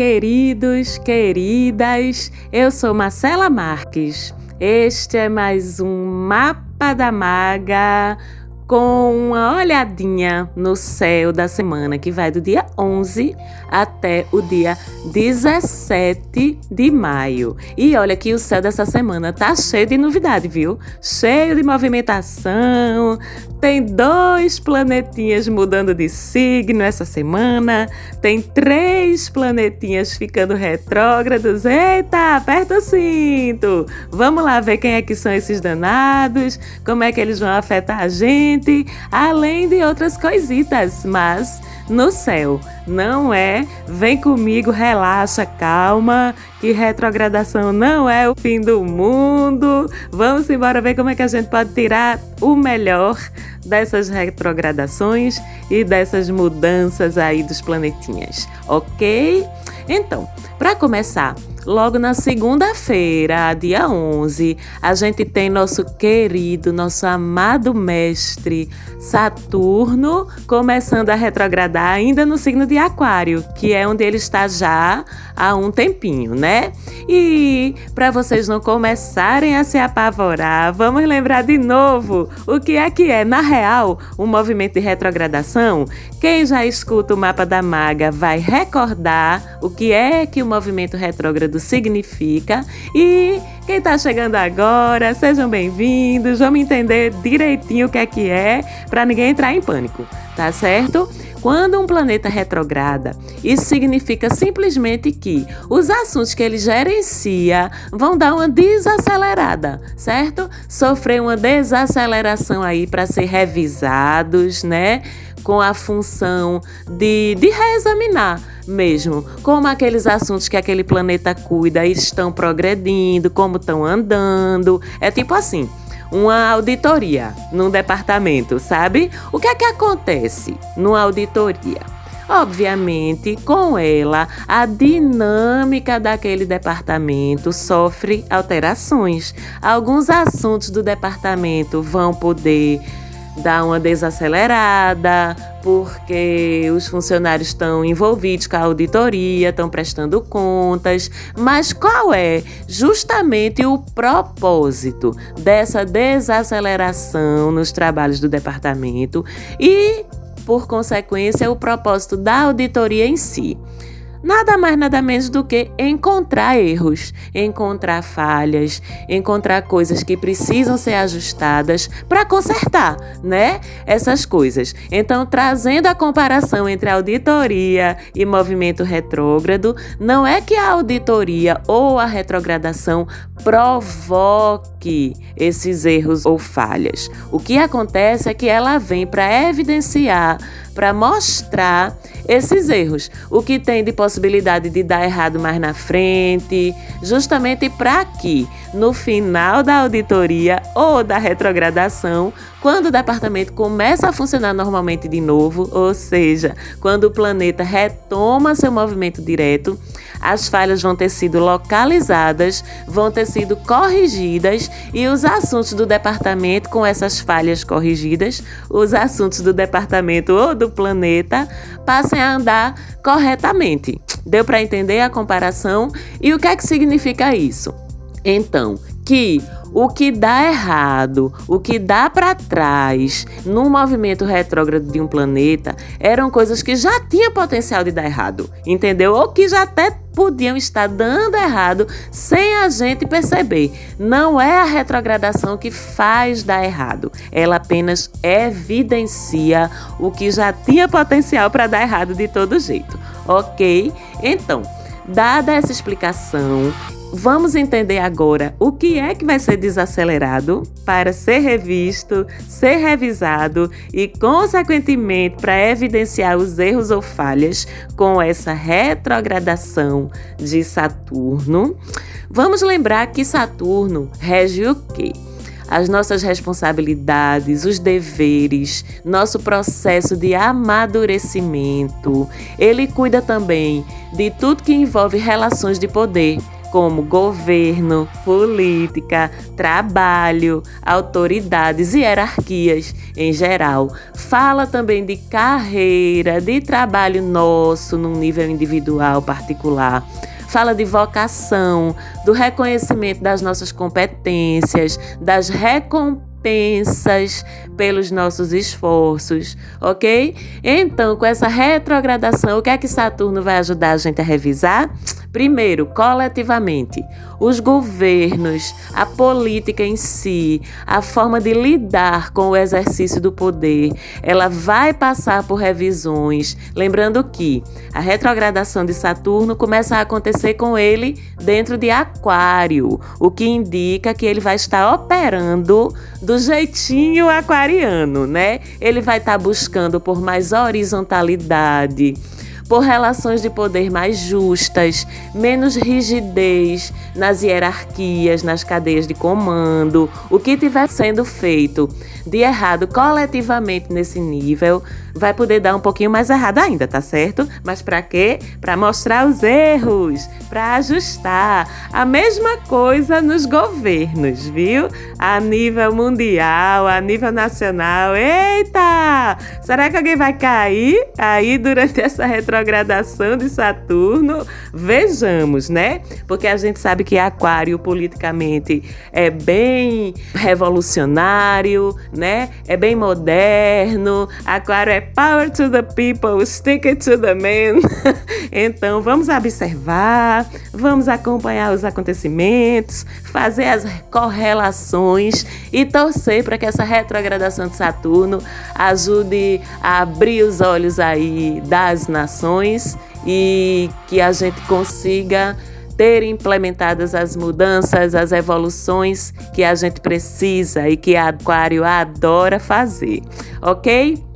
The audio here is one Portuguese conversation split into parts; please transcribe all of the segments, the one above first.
Queridos, queridas. Eu sou Marcela Marques. Este é mais um Mapa da Maga com uma olhadinha no céu da semana que vai do dia 11 até o dia 17 de maio. E olha que o céu dessa semana tá cheio de novidade, viu? Cheio de movimentação. Tem dois planetinhas mudando de signo essa semana. Tem três planetinhas ficando retrógrados. Eita, aperta o cinto. Vamos lá ver quem é que são esses danados, como é que eles vão afetar a gente gente, além de outras coisitas, mas no céu. Não é, vem comigo, relaxa, calma, que retrogradação não é o fim do mundo. Vamos embora ver como é que a gente pode tirar o melhor dessas retrogradações e dessas mudanças aí dos planetinhas, ok? Então, para começar, Logo na segunda-feira, dia 11, a gente tem nosso querido, nosso amado mestre Saturno começando a retrogradar ainda no signo de Aquário, que é onde ele está já há um tempinho, né? E para vocês não começarem a se apavorar, vamos lembrar de novo o que é que é, na real, um movimento de retrogradação. Quem já escuta o mapa da maga vai recordar o que é que o movimento retrógrado significa. E quem está chegando agora, sejam bem-vindos. Vamos entender direitinho o que é que é, para ninguém entrar em pânico, tá certo? Quando um planeta retrograda, isso significa simplesmente que os assuntos que ele gerencia vão dar uma desacelerada, certo? Sofrer uma desaceleração aí para ser revisados, né? Com a função de, de reexaminar mesmo, como aqueles assuntos que aquele planeta cuida estão progredindo, como estão andando. É tipo assim uma auditoria num departamento, sabe? O que é que acontece numa auditoria? Obviamente, com ela, a dinâmica daquele departamento sofre alterações. Alguns assuntos do departamento vão poder dar uma desacelerada, porque os funcionários estão envolvidos com a auditoria, estão prestando contas. Mas qual é justamente o propósito dessa desaceleração nos trabalhos do departamento e, por consequência, o propósito da auditoria em si? Nada mais, nada menos do que encontrar erros, encontrar falhas, encontrar coisas que precisam ser ajustadas para consertar, né? Essas coisas. Então, trazendo a comparação entre auditoria e movimento retrógrado, não é que a auditoria ou a retrogradação provoque esses erros ou falhas. O que acontece é que ela vem para evidenciar, para mostrar esses erros, o que tem de possibilidade de dar errado mais na frente, justamente para que no final da auditoria ou da retrogradação, quando o departamento começa a funcionar normalmente de novo, ou seja, quando o planeta retoma seu movimento direto, as falhas vão ter sido localizadas, vão ter sido corrigidas e os assuntos do departamento com essas falhas corrigidas, os assuntos do departamento ou do planeta passem a andar corretamente. Deu para entender a comparação e o que é que significa isso? Então, que o que dá errado, o que dá para trás no movimento retrógrado de um planeta eram coisas que já tinham potencial de dar errado, entendeu? Ou que já até podiam estar dando errado sem a gente perceber. Não é a retrogradação que faz dar errado, ela apenas evidencia o que já tinha potencial para dar errado de todo jeito, ok? Então, dada essa explicação, Vamos entender agora o que é que vai ser desacelerado para ser revisto, ser revisado e, consequentemente, para evidenciar os erros ou falhas com essa retrogradação de Saturno. Vamos lembrar que Saturno rege o quê? as nossas responsabilidades, os deveres, nosso processo de amadurecimento. Ele cuida também de tudo que envolve relações de poder como governo, política, trabalho, autoridades e hierarquias em geral. Fala também de carreira, de trabalho nosso num nível individual particular fala de vocação, do reconhecimento das nossas competências, das recompensas pelos nossos esforços, ok? Então, com essa retrogradação, o que é que Saturno vai ajudar a gente a revisar? Primeiro, coletivamente, os governos, a política em si, a forma de lidar com o exercício do poder, ela vai passar por revisões. Lembrando que a retrogradação de Saturno começa a acontecer com ele dentro de Aquário, o que indica que ele vai estar operando do jeitinho aquariano, né? Ele vai estar buscando por mais horizontalidade por relações de poder mais justas, menos rigidez nas hierarquias, nas cadeias de comando, o que estiver sendo feito de errado coletivamente nesse nível, vai poder dar um pouquinho mais errado ainda, tá certo? Mas para quê? Para mostrar os erros, para ajustar. A mesma coisa nos governos, viu? A nível mundial, a nível nacional. Eita! Será que alguém vai cair aí durante essa retrogradação de Saturno? Vejamos, né? Porque a gente sabe que Aquário politicamente é bem revolucionário, né? É bem moderno. Aquário é power to the people, stick it to the man. então vamos observar, vamos acompanhar os acontecimentos, fazer as correlações e torcer para que essa retrogradação de Saturno ajude a abrir os olhos aí das nações e que a gente consiga ter implementadas as mudanças, as evoluções que a gente precisa e que Aquário adora fazer, ok?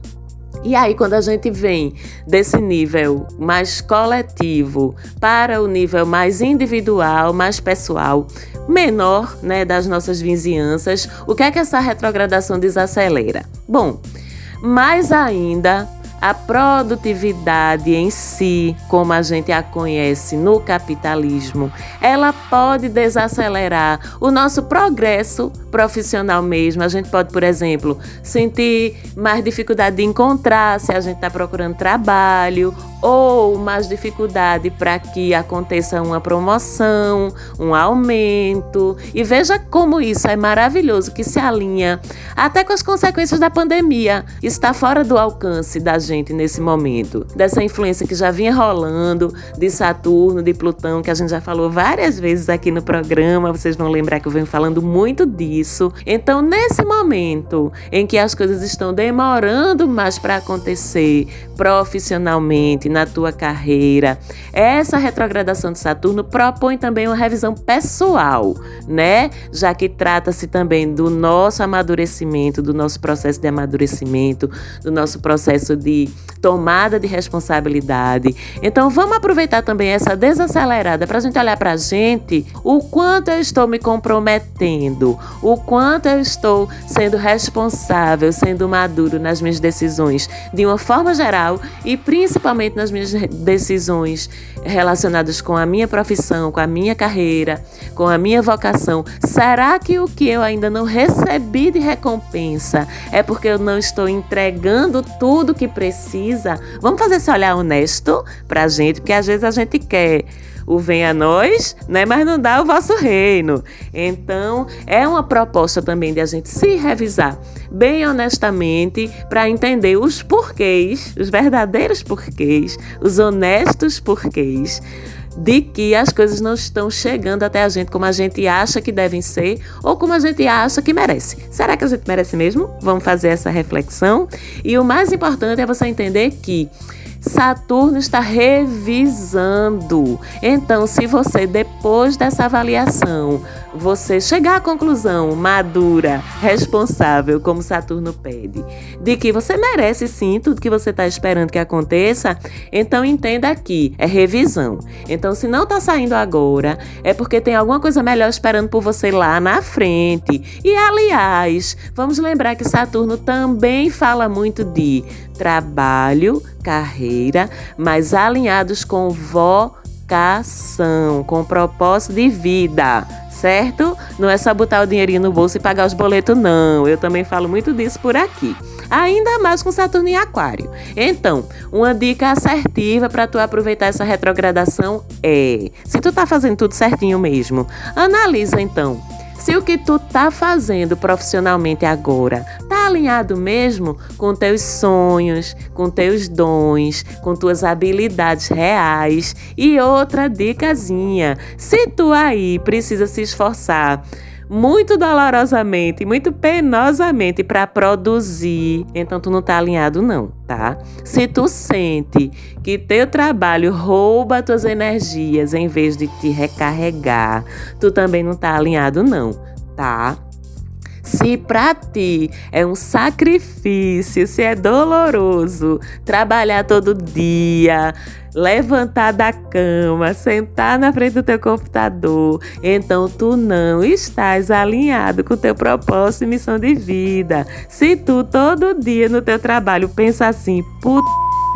E aí, quando a gente vem desse nível mais coletivo para o nível mais individual, mais pessoal, menor, né, das nossas vizinhanças, o que é que essa retrogradação desacelera? Bom, mais ainda a produtividade em si, como a gente a conhece no capitalismo, ela pode desacelerar o nosso progresso profissional mesmo. A gente pode, por exemplo, sentir mais dificuldade de encontrar se a gente está procurando trabalho ou mais dificuldade para que aconteça uma promoção, um aumento. E veja como isso é maravilhoso, que se alinha até com as consequências da pandemia. Está fora do alcance da gente nesse momento. Dessa influência que já vinha rolando de Saturno, de Plutão, que a gente já falou várias vezes aqui no programa, vocês vão lembrar que eu venho falando muito disso. Então, nesse momento em que as coisas estão demorando mais para acontecer profissionalmente, na tua carreira. Essa retrogradação de Saturno propõe também uma revisão pessoal, né? Já que trata-se também do nosso amadurecimento, do nosso processo de amadurecimento, do nosso processo de tomada de responsabilidade. Então vamos aproveitar também essa desacelerada para a gente olhar para a gente o quanto eu estou me comprometendo, o quanto eu estou sendo responsável, sendo maduro nas minhas decisões de uma forma geral e principalmente nas minhas decisões relacionadas com a minha profissão, com a minha carreira, com a minha vocação. Será que o que eu ainda não recebi de recompensa é porque eu não estou entregando tudo que preciso? Precisa. Vamos fazer esse olhar honesto pra gente, porque às vezes a gente quer o venha a nós, né? Mas não dá o vosso reino. Então, é uma proposta também de a gente se revisar bem honestamente para entender os porquês, os verdadeiros porquês, os honestos porquês de que as coisas não estão chegando até a gente como a gente acha que devem ser ou como a gente acha que merece. Será que a gente merece mesmo? Vamos fazer essa reflexão. E o mais importante é você entender que Saturno está revisando. Então, se você, depois dessa avaliação, você chegar à conclusão madura, responsável, como Saturno pede, de que você merece sim tudo que você está esperando que aconteça, então entenda aqui, é revisão. Então, se não está saindo agora, é porque tem alguma coisa melhor esperando por você lá na frente. E, aliás, vamos lembrar que Saturno também fala muito de trabalho, carreira, mas alinhados com vocação educação, com propósito de vida certo? Não é só botar o dinheirinho no bolso e pagar os boletos, não. Eu também falo muito disso por aqui. Ainda mais com Saturno em Aquário. Então, uma dica assertiva para tu aproveitar essa retrogradação é: se tu tá fazendo tudo certinho mesmo, analisa então se o que tu tá fazendo profissionalmente agora tá alinhado mesmo com teus sonhos, com teus dons, com tuas habilidades reais. E outra dicasinha, se tu aí precisa se esforçar muito dolorosamente, muito penosamente para produzir, então tu não tá alinhado não, tá? Se tu sente que teu trabalho rouba tuas energias em vez de te recarregar, tu também não tá alinhado não, tá? Se para ti é um sacrifício, se é doloroso trabalhar todo dia, levantar da cama, sentar na frente do teu computador, então tu não estás alinhado com teu propósito e missão de vida. Se tu todo dia no teu trabalho pensa assim, puta,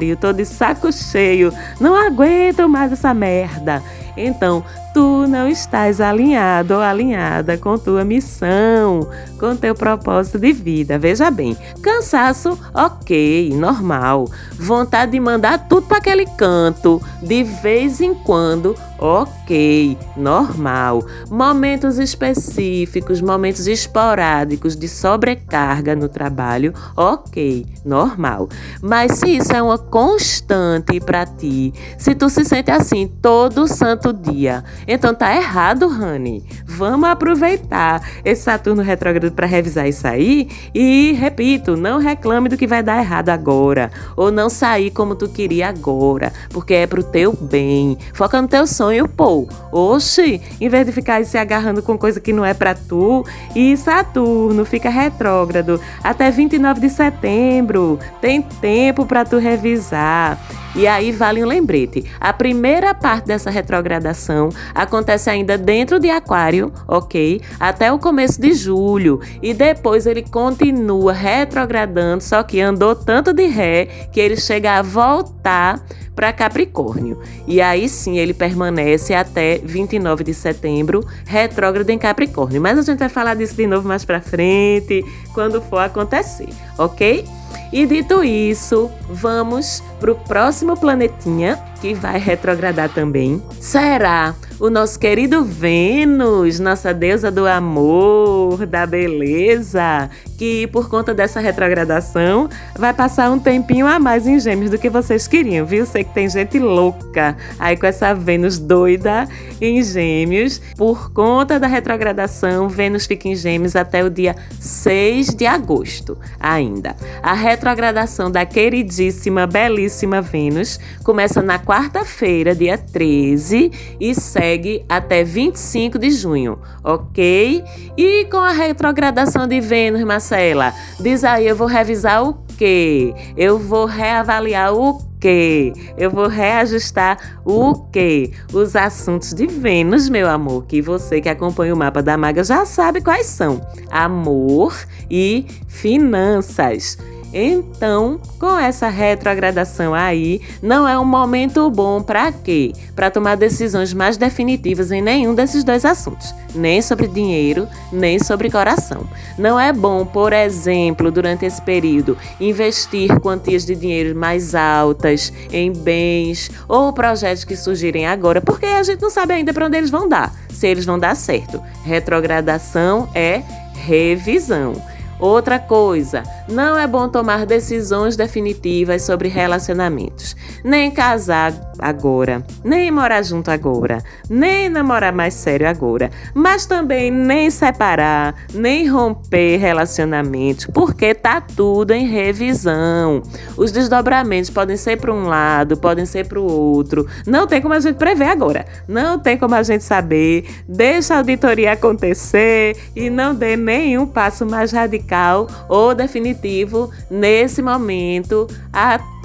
eu tô de saco cheio, não aguento mais essa merda. Então, tu não estás alinhado ou alinhada com tua missão, com teu propósito de vida. Veja bem, cansaço, ok, normal. Vontade de mandar tudo para aquele canto, de vez em quando, ok, normal. Momentos específicos, momentos esporádicos de sobrecarga no trabalho, ok, normal. Mas se isso é uma constante para ti, se tu se sente assim todo santo dia, então tá errado, Rani. Vamos aproveitar esse Saturno retrógrado para revisar isso aí e, repito, não reclame do que vai dar errado agora ou não sair como tu queria agora, porque é pro teu bem. Foca no teu sonho, pô. Oxi, em vez de ficar se agarrando com coisa que não é para tu, e Saturno fica retrógrado até 29 de setembro. Tem tempo para tu revisar. E aí vale um lembrete. A primeira parte dessa retrogradação acontece ainda dentro de Aquário, ok? Até o começo de julho. E depois ele continua retrogradando, só que andou tanto de ré que ele chega a voltar para Capricórnio. E aí sim ele permanece até 29 de setembro, retrógrado em Capricórnio. Mas a gente vai falar disso de novo mais para frente, quando for acontecer, ok? E dito isso, vamos para o próximo planetinha que vai retrogradar também. Será o nosso querido Vênus, nossa deusa do amor, da beleza, que por conta dessa retrogradação vai passar um tempinho a mais em Gêmeos do que vocês queriam, viu? Sei que tem gente louca aí com essa Vênus doida em Gêmeos. Por conta da retrogradação, Vênus fica em Gêmeos até o dia 6 de agosto ainda. A retrogradação da queridíssima, belíssima Vênus começa na quarta-feira, dia 13, e segue até 25 de junho, ok? E com a retrogradação de Vênus, Marcela, diz aí, eu vou revisar o quê? Eu vou reavaliar o quê? Eu vou reajustar o quê? Os assuntos de Vênus, meu amor, que você que acompanha o mapa da maga já sabe quais são: amor e finanças. Então, com essa retrogradação aí, não é um momento bom para quê? Para tomar decisões mais definitivas em nenhum desses dois assuntos, nem sobre dinheiro, nem sobre coração. Não é bom, por exemplo, durante esse período, investir quantias de dinheiro mais altas em bens ou projetos que surgirem agora, porque a gente não sabe ainda para onde eles vão dar, se eles vão dar certo. Retrogradação é revisão. Outra coisa, não é bom tomar decisões definitivas sobre relacionamentos, nem casar agora, nem morar junto agora, nem namorar mais sério agora, mas também nem separar, nem romper relacionamentos, porque tá tudo em revisão. Os desdobramentos podem ser para um lado, podem ser para o outro. Não tem como a gente prever agora. Não tem como a gente saber. Deixa a auditoria acontecer e não dê nenhum passo mais radical radical ou definitivo nesse momento até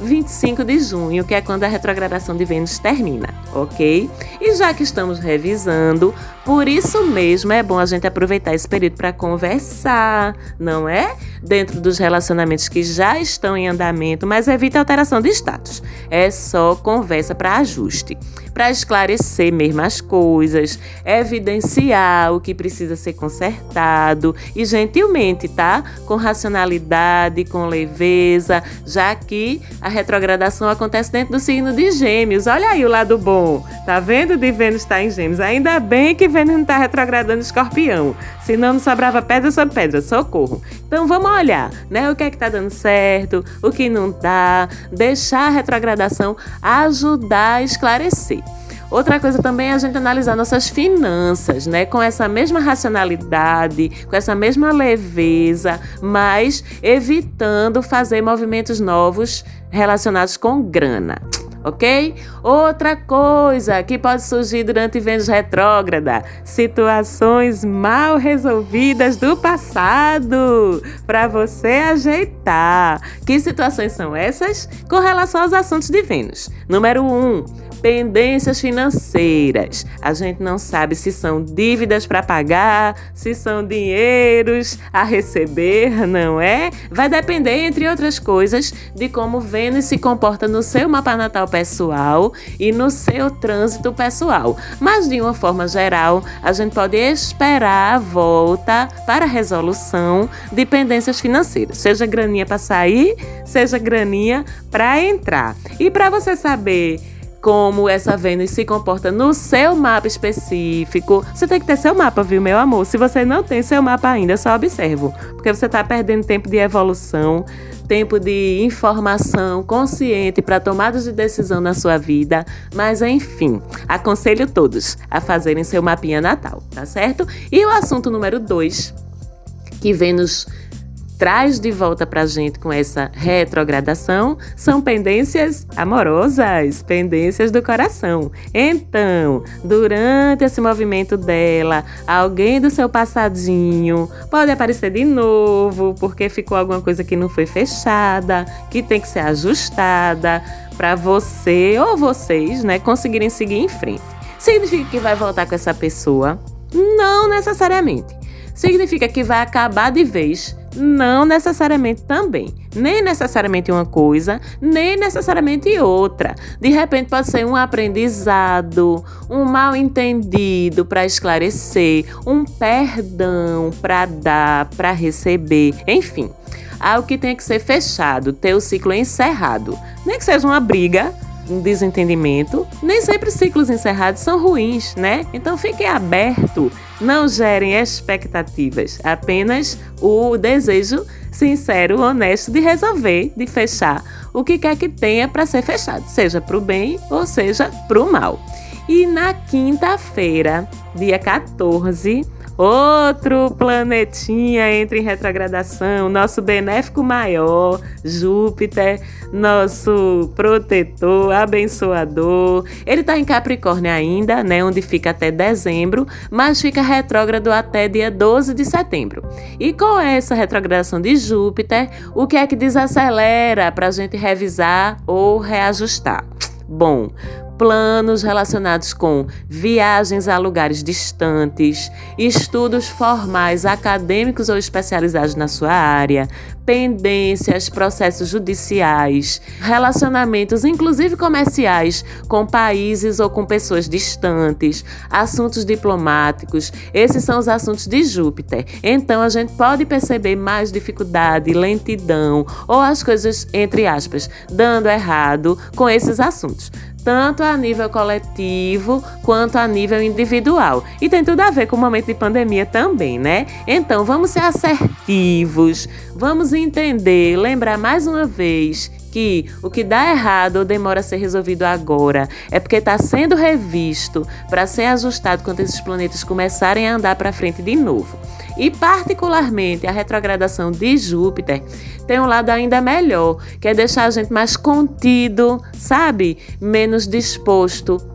25 de junho, que é quando a retrogradação de Vênus termina, ok? E já que estamos revisando, Por isso mesmo é bom a gente aproveitar esse período para conversar, não é? Dentro dos relacionamentos que já estão em andamento, mas evita alteração de status. É só conversa para ajuste para esclarecer mesmo as coisas, evidenciar o que precisa ser consertado e gentilmente, tá? Com racionalidade, com leveza, já que a retrogradação acontece dentro do signo de Gêmeos. Olha aí o lado bom. Tá vendo de Vênus estar tá em Gêmeos? Ainda bem que Vênus não está retrogradando Escorpião. Senão não sobrava pedra sobre pedra, socorro. Então vamos olhar, né? O que é que tá dando certo, o que não tá, deixar a retrogradação ajudar a esclarecer. Outra coisa também é a gente analisar nossas finanças, né? Com essa mesma racionalidade, com essa mesma leveza, mas evitando fazer movimentos novos relacionados com grana ok? Outra coisa que pode surgir durante Vênus retrógrada: situações mal resolvidas do passado para você ajeitar. Que situações são essas? Com relação aos assuntos de Vênus. Número 1. Um, pendências financeiras. A gente não sabe se são dívidas para pagar, se são dinheiros a receber, não é? Vai depender, entre outras coisas, de como Vênus se comporta no seu mapa natal pessoal e no seu trânsito pessoal. Mas, de uma forma geral, a gente pode esperar a volta para a resolução de pendências financeiras, seja graninha para sair, seja graninha para entrar. E para você saber como essa Vênus se comporta no seu mapa específico. Você tem que ter seu mapa, viu, meu amor? Se você não tem seu mapa ainda, só observo, porque você está perdendo tempo de evolução, tempo de informação consciente para tomadas de decisão na sua vida. Mas enfim, aconselho todos a fazerem seu mapinha natal, tá certo? E o assunto número dois, que Vênus traz de volta para a gente com essa retrogradação são pendências amorosas, pendências do coração. Então, durante esse movimento dela, alguém do seu passadinho pode aparecer de novo porque ficou alguma coisa que não foi fechada, que tem que ser ajustada para você ou vocês, né, conseguirem seguir em frente. Significa que vai voltar com essa pessoa? Não necessariamente. Significa que vai acabar de vez não necessariamente também. Nem necessariamente uma coisa, nem necessariamente outra. De repente pode ser um aprendizado, um mal entendido para esclarecer, um perdão para dar, para receber, enfim. Algo que tem que ser fechado, ter o ciclo encerrado. Nem que seja uma briga, um desentendimento. Nem sempre ciclos encerrados são ruins, né? Então fique aberto, não gerem expectativas, apenas o desejo sincero, honesto de resolver, de fechar o que quer que tenha para ser fechado, seja para o bem ou seja para o mal. E na quinta-feira, dia 14, Outro planetinha entra em retrogradação, nosso benéfico maior, Júpiter, nosso protetor, abençoador. Ele está em Capricórnio ainda, né, onde fica até dezembro, mas fica retrógrado até dia 12 de setembro. E com essa retrogradação de Júpiter, o que é que desacelera para a gente revisar ou reajustar? Bom, planos relacionados com viagens a lugares distantes, estudos formais acadêmicos ou especializados na sua área, pendências, processos judiciais, relacionamentos, inclusive comerciais, com países ou com pessoas distantes, assuntos diplomáticos. Esses são os assuntos de Júpiter. Então a gente pode perceber mais dificuldade, lentidão ou as coisas, entre aspas, dando errado com esses assuntos tanto a nível coletivo quanto a nível individual. E tem tudo a ver com o momento de pandemia também, né? Então vamos ser assertivos, vamos entender, lembrar mais uma vez que o que dá errado ou demora a ser resolvido agora é porque está sendo revisto para ser ajustado quando esses planetas começarem a andar para frente de novo. E, particularmente, a retrogradação de Júpiter tem um lado ainda melhor, que é deixar a gente mais contido, sabe? Menos disposto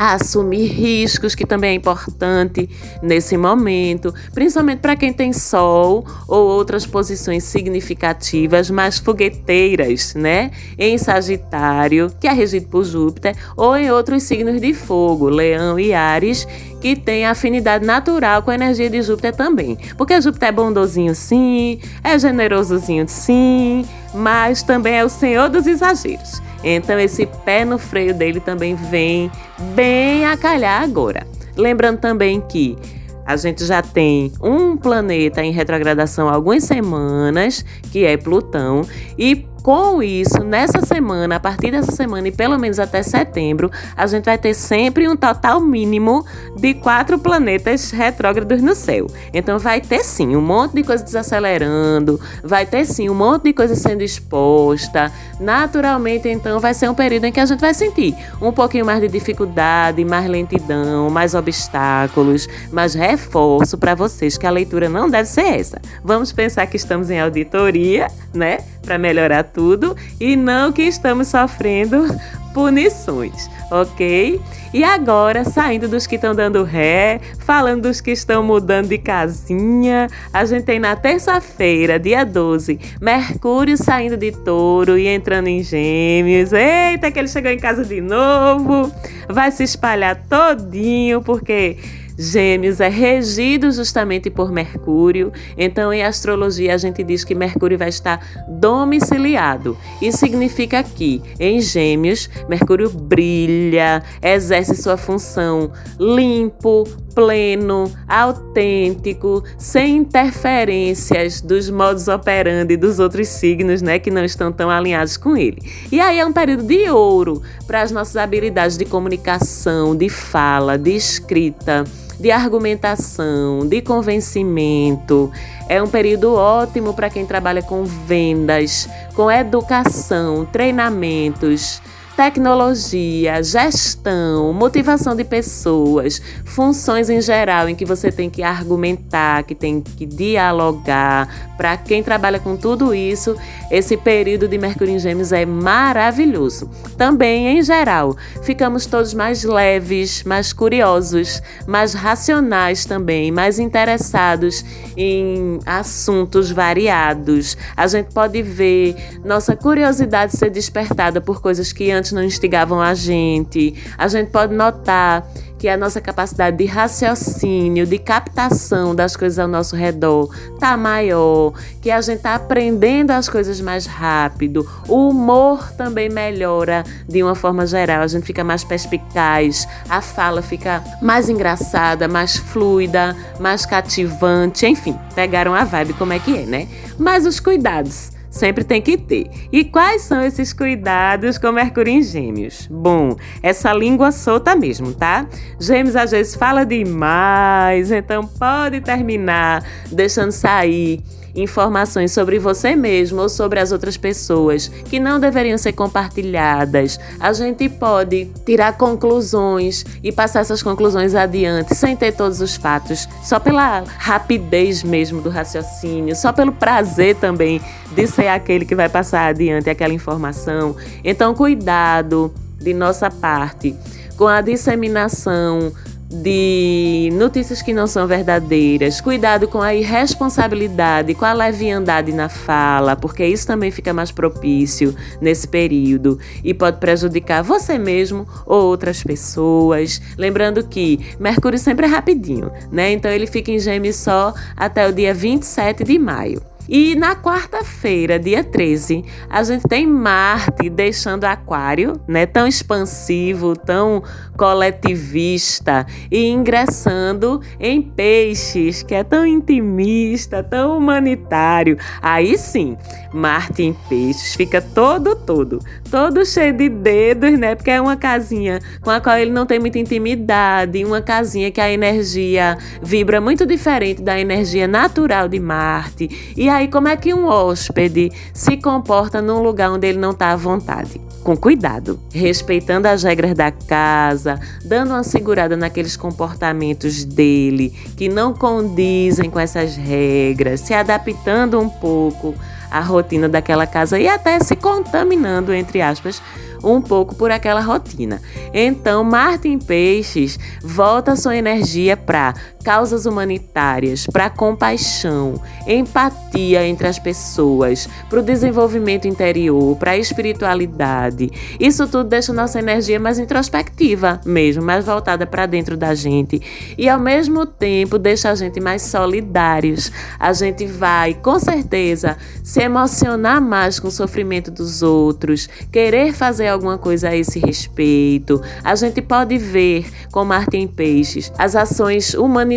a assumir riscos, que também é importante nesse momento, principalmente para quem tem Sol ou outras posições significativas, mais fogueteiras, né? Em Sagitário, que é regido por Júpiter, ou em outros signos de fogo, Leão e Ares, que tem afinidade natural com a energia de Júpiter também. Porque Júpiter é bondosinho sim, é generosozinho sim, mas também é o senhor dos exageros. Então esse pé no freio dele também vem bem a calhar agora. Lembrando também que a gente já tem um planeta em retrogradação há algumas semanas, que é Plutão, e com isso, nessa semana, a partir dessa semana e pelo menos até setembro, a gente vai ter sempre um total mínimo de quatro planetas retrógrados no céu. Então vai ter sim um monte de coisa desacelerando, vai ter sim um monte de coisa sendo exposta. Naturalmente, então, vai ser um período em que a gente vai sentir um pouquinho mais de dificuldade, mais lentidão, mais obstáculos, mais reforço para vocês que a leitura não deve ser essa. Vamos pensar que estamos em auditoria, né? Para melhorar tudo e não que estamos sofrendo punições, ok? E agora, saindo dos que estão dando ré, falando dos que estão mudando de casinha, a gente tem na terça-feira, dia 12, Mercúrio saindo de touro e entrando em gêmeos. Eita, que ele chegou em casa de novo! Vai se espalhar todinho, porque Gêmeos é regido justamente por Mercúrio, então em astrologia a gente diz que Mercúrio vai estar domiciliado. Isso significa que em Gêmeos, Mercúrio brilha, exerce sua função limpo, pleno, autêntico, sem interferências dos modos operandi dos outros signos, né, que não estão tão alinhados com ele. E aí é um período de ouro para as nossas habilidades de comunicação, de fala, de escrita de argumentação, de convencimento. É um período ótimo para quem trabalha com vendas, com educação, treinamentos tecnologia, gestão, motivação de pessoas, funções em geral em que você tem que argumentar, que tem que dialogar. Para quem trabalha com tudo isso, esse período de Mercúrio em Gêmeos é maravilhoso. Também, em geral, ficamos todos mais leves, mais curiosos, mais racionais também, mais interessados em assuntos variados. A gente pode ver nossa curiosidade ser despertada por coisas que antes não instigavam a gente. A gente pode notar que a nossa capacidade de raciocínio, de captação das coisas ao nosso redor tá maior, que a gente tá aprendendo as coisas mais rápido. O humor também melhora de uma forma geral, a gente fica mais perspicaz, a fala fica mais engraçada, mais fluida, mais cativante, enfim, pegaram a vibe como é que é, né? Mas os cuidados sempre tem que ter. E quais são esses cuidados com Mercúrio em Gêmeos? Bom, essa língua solta mesmo, tá? Gêmeos às vezes fala demais, então pode terminar deixando sair informações sobre você mesmo ou sobre as outras pessoas que não deveriam ser compartilhadas. A gente pode tirar conclusões e passar essas conclusões adiante sem ter todos os fatos, só pela rapidez mesmo do raciocínio, só pelo prazer também de ser aquele que vai passar adiante aquela informação. Então, cuidado de nossa parte com a disseminação de notícias que não são verdadeiras, cuidado com a irresponsabilidade, com a leviandade na fala, porque isso também fica mais propício nesse período e pode prejudicar você mesmo ou outras pessoas. Lembrando que Mercúrio sempre é rapidinho, né? Então ele fica em Gêmeos só até o dia 27 de maio. E na quarta-feira, dia 13, a gente tem Marte deixando Aquário, né, tão expansivo, tão coletivista e ingressando em Peixes, que é tão intimista, tão humanitário. Aí sim, Marte em Peixes fica todo todo, todo cheio de dedos, né? Porque é uma casinha com a qual ele não tem muita intimidade, uma casinha que a energia vibra muito diferente da energia natural de Marte. E aí aí, como é que um hóspede se comporta num lugar onde ele não está à vontade? Com cuidado, respeitando as regras da casa, dando uma segurada naqueles comportamentos dele que não condizem com essas regras, se adaptando um pouco a rotina daquela casa e até se contaminando, entre aspas, um pouco por aquela rotina. Então, Martin Peixes volta sua energia para causas humanitárias, para compaixão, empatia entre as pessoas, para o desenvolvimento interior, para a espiritualidade. Isso tudo deixa nossa energia mais introspectiva, mesmo mais voltada para dentro da gente e ao mesmo tempo deixa a gente mais solidários. A gente vai, com certeza, se emocionar mais com o sofrimento dos outros, querer fazer alguma coisa a esse respeito. A gente pode ver com Martin Peixes as ações humanitárias,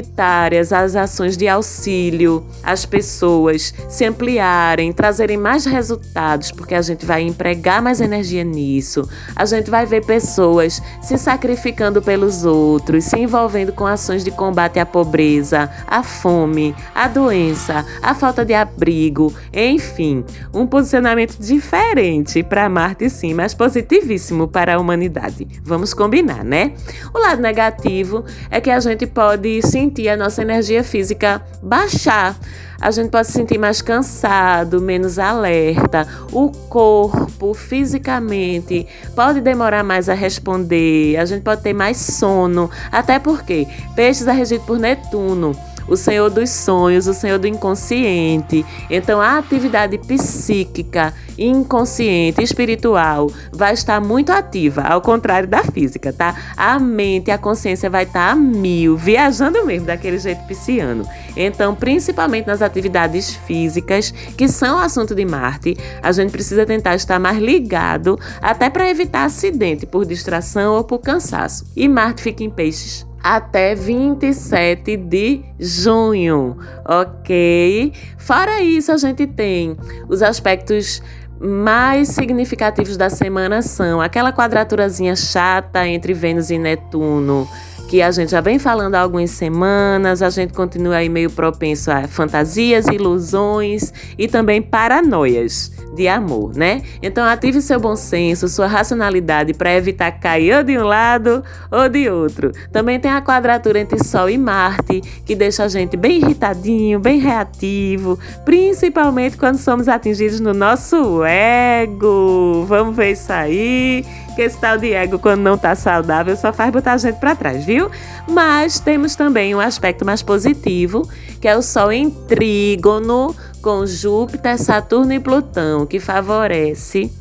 as ações de auxílio às pessoas se ampliarem, trazerem mais resultados, porque a gente vai empregar mais energia nisso. A gente vai ver pessoas se sacrificando pelos outros, se envolvendo com ações de combate à pobreza, à fome, à doença, à falta de abrigo, enfim, um posicionamento diferente para Marte, sim, mas positivíssimo para a humanidade. Vamos combinar, né? O lado negativo é que a gente pode sentir a nossa energia física baixar a gente pode se sentir mais cansado, menos alerta. O corpo, fisicamente, pode demorar mais a responder. A gente pode ter mais sono. Até porque peixes é regido por Netuno o Senhor dos sonhos, o Senhor do inconsciente. Então a atividade psíquica, inconsciente, espiritual vai estar muito ativa, ao contrário da física, tá? A mente, a consciência vai estar a mil, viajando mesmo daquele jeito pisciano. Então, principalmente nas atividades físicas, que são assunto de Marte, a gente precisa tentar estar mais ligado, até para evitar acidente por distração ou por cansaço. E Marte fica em peixes até 27 de junho, ok? Fora isso, a gente tem os aspectos mais significativos da semana são aquela quadraturazinha chata entre Vênus e Netuno, que a gente já vem falando há algumas semanas, a gente continua aí meio propenso a fantasias, ilusões e também paranoias de amor, né? Então ative seu bom senso, sua racionalidade para evitar cair ou de um lado ou de outro. Também tem a quadratura entre Sol e Marte, que deixa a gente bem irritadinho, bem reativo, principalmente quando somos atingidos no nosso ego. Vamos ver isso aí que esse tal de ego, quando não tá saudável, só faz botar a gente para trás, viu? Mas temos também um aspecto mais positivo, que é o Sol em trígono com Júpiter, Saturno e Plutão, que favorece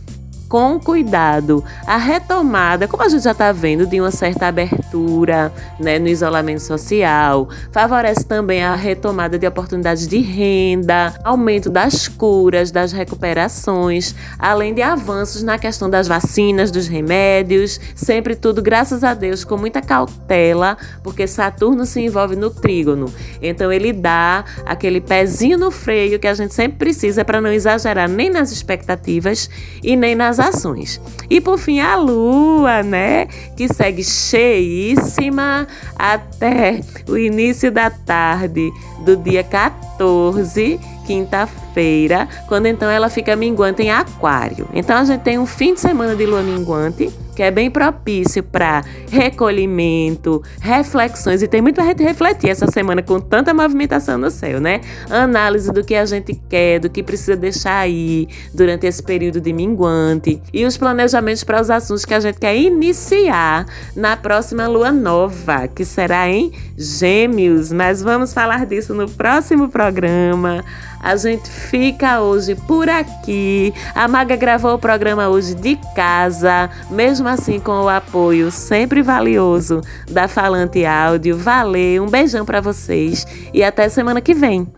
com cuidado a retomada, como a gente já está vendo, de uma certa abertura né, no isolamento social, favorece também a retomada de oportunidades de renda, aumento das curas, das recuperações, além de avanços na questão das vacinas, dos remédios, sempre tudo, graças a Deus, com muita cautela, porque Saturno se envolve no trígono. Então ele dá aquele pezinho no freio que a gente sempre precisa para não exagerar nem nas expectativas e nem nas ações. E por fim, a lua, né? Que segue cheíssima até o início da tarde do dia 14, quinta-feira, quando então ela fica minguante em Aquário. Então a gente tem um fim de semana de lua minguante que é bem propício para recolhimento, reflexões, e tem muito pra gente refletir essa semana com tanta movimentação no céu, né? Análise do que a gente quer, do que precisa deixar aí durante esse período de minguante e os planejamentos para os assuntos que a gente quer iniciar na próxima lua nova, que será em Gêmeos, mas vamos falar disso no próximo programa. A gente fica hoje por aqui. A Maga gravou o programa hoje de casa, mesmo assim com o apoio sempre valioso da Falante Áudio. Valeu, um beijão para vocês e até semana que vem.